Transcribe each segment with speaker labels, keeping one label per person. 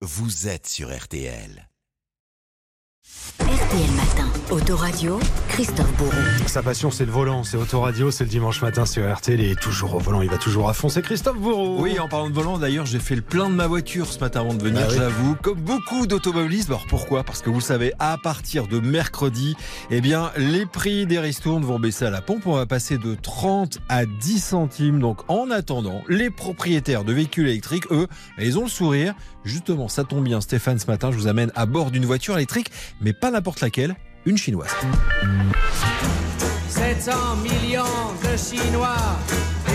Speaker 1: vous êtes sur RTL.
Speaker 2: RTL Matin, Autoradio, Christophe Bourreau.
Speaker 3: Sa passion, c'est le volant, c'est Autoradio, c'est le dimanche matin sur RTL. Il est toujours au volant, il va toujours à fond. C'est Christophe Bourreau.
Speaker 4: Oui, en parlant de volant, d'ailleurs, j'ai fait le plein de ma voiture ce matin avant de venir,
Speaker 3: Ah oui.
Speaker 4: j'avoue. Comme beaucoup d'automobilistes. Alors pourquoi? Parce que vous le savez, à partir de mercredi, eh bien, les prix des ristournes vont baisser à la pompe. On va passer de 30 à 10 centimes. Donc, en attendant, les propriétaires de véhicules électriques, eux, ils ont le sourire. Justement, ça tombe bien, Stéphane, ce matin, je vous amène à bord d'une voiture électrique, mais pas n'importe laquelle, une chinoise.
Speaker 5: 700 millions de Chinois.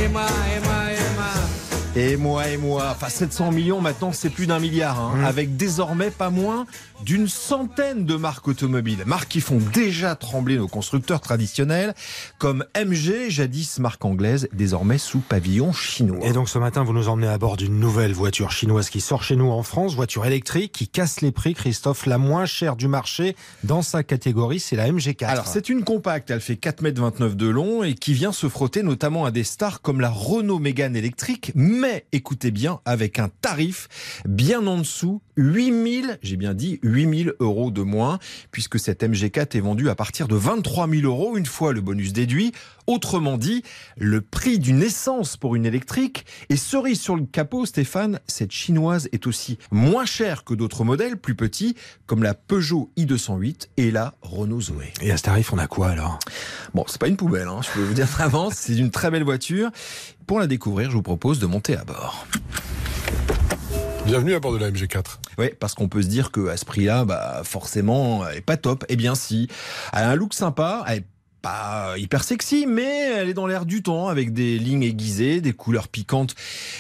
Speaker 5: Et moi, et moi, et moi.
Speaker 4: Et moi, et moi, enfin 700 millions maintenant, c'est plus d'un milliard, hein,
Speaker 3: Mmh.
Speaker 4: avec désormais pas moins d'une centaine de marques automobiles. Marques qui font déjà trembler nos constructeurs traditionnels, comme MG, jadis marque anglaise, désormais sous pavillon chinois.
Speaker 3: Et donc ce matin, vous nous emmenez à bord d'une nouvelle voiture chinoise qui sort chez nous en France, voiture électrique qui casse les prix. Christophe, la moins chère du marché dans sa catégorie, c'est la MG4.
Speaker 4: Alors c'est une compacte, elle fait 4,29 m de long et qui vient se frotter notamment à des stars comme la Renault Mégane électrique, mais écoutez bien, avec un tarif bien en dessous, 8000, j'ai bien dit 8000 euros de moins, puisque cette MG4 est vendue à partir de 23 000 euros une fois le bonus déduit. Autrement dit, le prix d'une essence pour une électrique. Et cerise sur le capot, Stéphane, cette chinoise est aussi moins chère que d'autres modèles plus petits, comme la Peugeot i208 et la Renault Zoé.
Speaker 3: Et à ce tarif, on a quoi alors?
Speaker 4: Bon, c'est pas une poubelle, hein, je peux vous dire d'avance, c'est une très belle voiture. Pour la découvrir, je vous propose de monter à bord.
Speaker 6: Bienvenue à bord de la MG4.
Speaker 4: Oui, parce qu'on peut se dire que à ce prix-là, bah forcément, elle est pas top. Eh bien si, elle a un look sympa, elle est pas hyper sexy, mais elle est dans l'air du temps, avec des lignes aiguisées, des couleurs piquantes.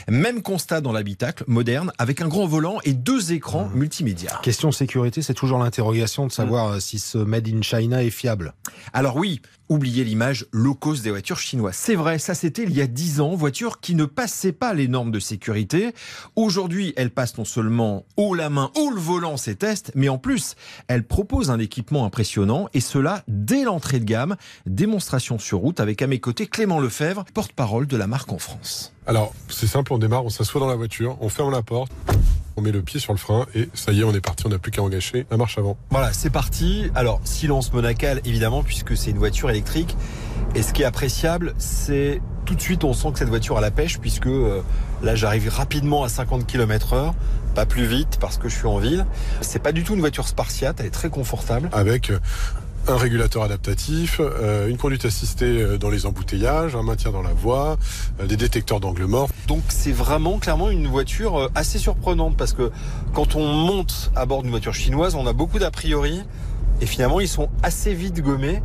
Speaker 4: Même constat dans l'habitacle, moderne, avec un grand volant et deux écrans multimédia.
Speaker 3: Question sécurité, c'est toujours l'interrogation de savoir euh, si ce Made in China est fiable.
Speaker 4: Alors oui, oubliez l'image low cost des voitures chinoises. C'est vrai, ça c'était il y a 10 ans, voiture qui ne passait pas les normes de sécurité. Aujourd'hui, elle passe non seulement haut la main, haut le volant, ses tests, mais en plus, elle propose un équipement impressionnant et cela dès l'entrée de gamme. Démonstration sur route avec à mes côtés Clément Lefebvre, porte-parole de la marque en France.
Speaker 6: Alors, c'est simple, on démarre, on s'assoit dans la voiture, on ferme la porte, on met le pied sur le frein et ça y est, on est parti, on n'a plus qu'à engager la marche avant.
Speaker 4: Voilà, c'est parti. Alors, silence monacal, évidemment, puisque c'est une voiture électrique. Et ce qui est appréciable, c'est tout de suite, on sent que cette voiture a la pêche, puisque euh, là, j'arrive rapidement à 50 km heure. Pas plus vite parce que je suis en ville. C'est pas du tout une voiture spartiate, elle est très confortable.
Speaker 6: Avec un régulateur adaptatif, euh, une conduite assistée euh, dans les embouteillages, un maintien dans la voie, euh, des détecteurs d'angle mort.
Speaker 4: Donc c'est vraiment clairement une voiture assez surprenante parce que quand on monte à bord d'une voiture chinoise, on a beaucoup d'a priori et finalement ils sont assez vite gommés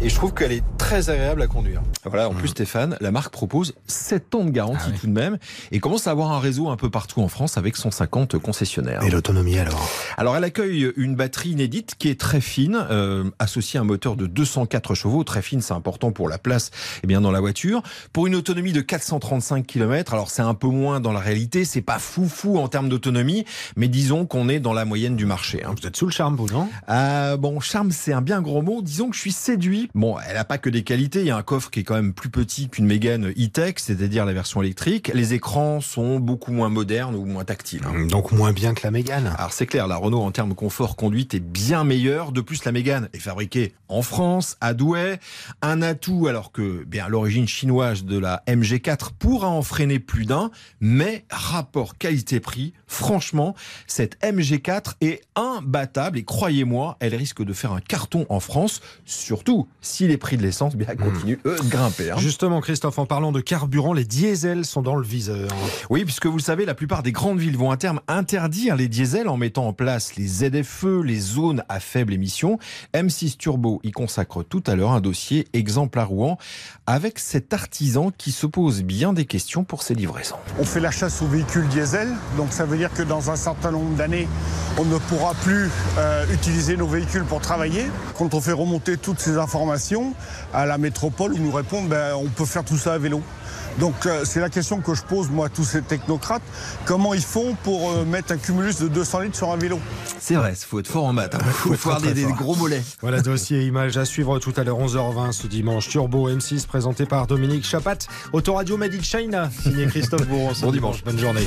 Speaker 4: et je trouve qu'elle est très agréable à conduire. Voilà, en plus Stéphane, la marque propose 7 ans de garantie
Speaker 3: Ah oui.
Speaker 4: tout de même et commence à avoir un réseau un peu partout en France avec 150 concessionnaires.
Speaker 3: Et l'autonomie alors
Speaker 4: Alors elle accueille une batterie inédite qui est très fine, euh, associée à un moteur de 204 chevaux. Très fine, c'est important pour la place eh bien, dans la voiture. Pour une autonomie de 435 km, alors c'est un peu moins dans la réalité, c'est pas fou fou en termes d'autonomie, mais disons qu'on est dans la moyenne du marché. hein.
Speaker 3: Vous êtes sous le charme, vous, non?
Speaker 4: Euh, bon, charme, c'est un bien gros mot. Disons que je suis séduit. Bon, elle a pas que des qualités. Il y a un coffre qui est quand même plus petit qu'une Mégane e-tech, c'est-à-dire la version électrique. Les écrans sont beaucoup moins modernes ou moins tactiles. hein.
Speaker 3: Donc moins bien que la Mégane.
Speaker 4: Alors c'est clair, la Renault en termes confort conduite est bien meilleure. De plus, la Mégane est fabriquée en France, à Douai. Un atout alors que bien l'origine chinoise de la MG4 pourra en freiner plus d'un. Mais rapport qualité-prix, franchement, cette MG4 est imbattable et croyez-moi, elle risque de faire un carton en France, surtout si les prix de l'essence bien continuent eux, de grimper. hein.
Speaker 3: Justement, Christophe, en parlant de carburant, les diesels sont dans le viseur.
Speaker 4: Oui, puisque vous le savez, la plupart des grandes villes vont à terme interdire les diesels en mettant en place les ZFE, les zones à faible émission. M6 Turbo y consacre tout à l'heure un dossier exemple à Rouen avec cet artisan qui se pose bien des questions pour ses livraisons.
Speaker 7: On fait la chasse aux véhicules diesel, donc ça veut dire que dans un certain nombre d'années, on ne pourra plus euh, utiliser nos véhicules pour travailler. Quand on fait remonter toutes ces informations à la métropole, ils nous répondent ben, on peut faire tout ça à vélo. Donc euh, c'est la question que je pose moi à tous ces technocrates. Comment ils font pour euh, mettre un cumulus de 200 litres sur un vélo?
Speaker 4: C'est vrai, il faut être fort en maths. Il faut,
Speaker 3: être
Speaker 4: avoir des, gros mollets.
Speaker 3: Voilà, dossier et images à suivre tout à l'heure 11h20 ce dimanche. Turbo M6 présenté par Dominique Chapat. Autoradio Made in China, signé Christophe Bourron.
Speaker 4: Bon dimanche.
Speaker 3: Bonne journée.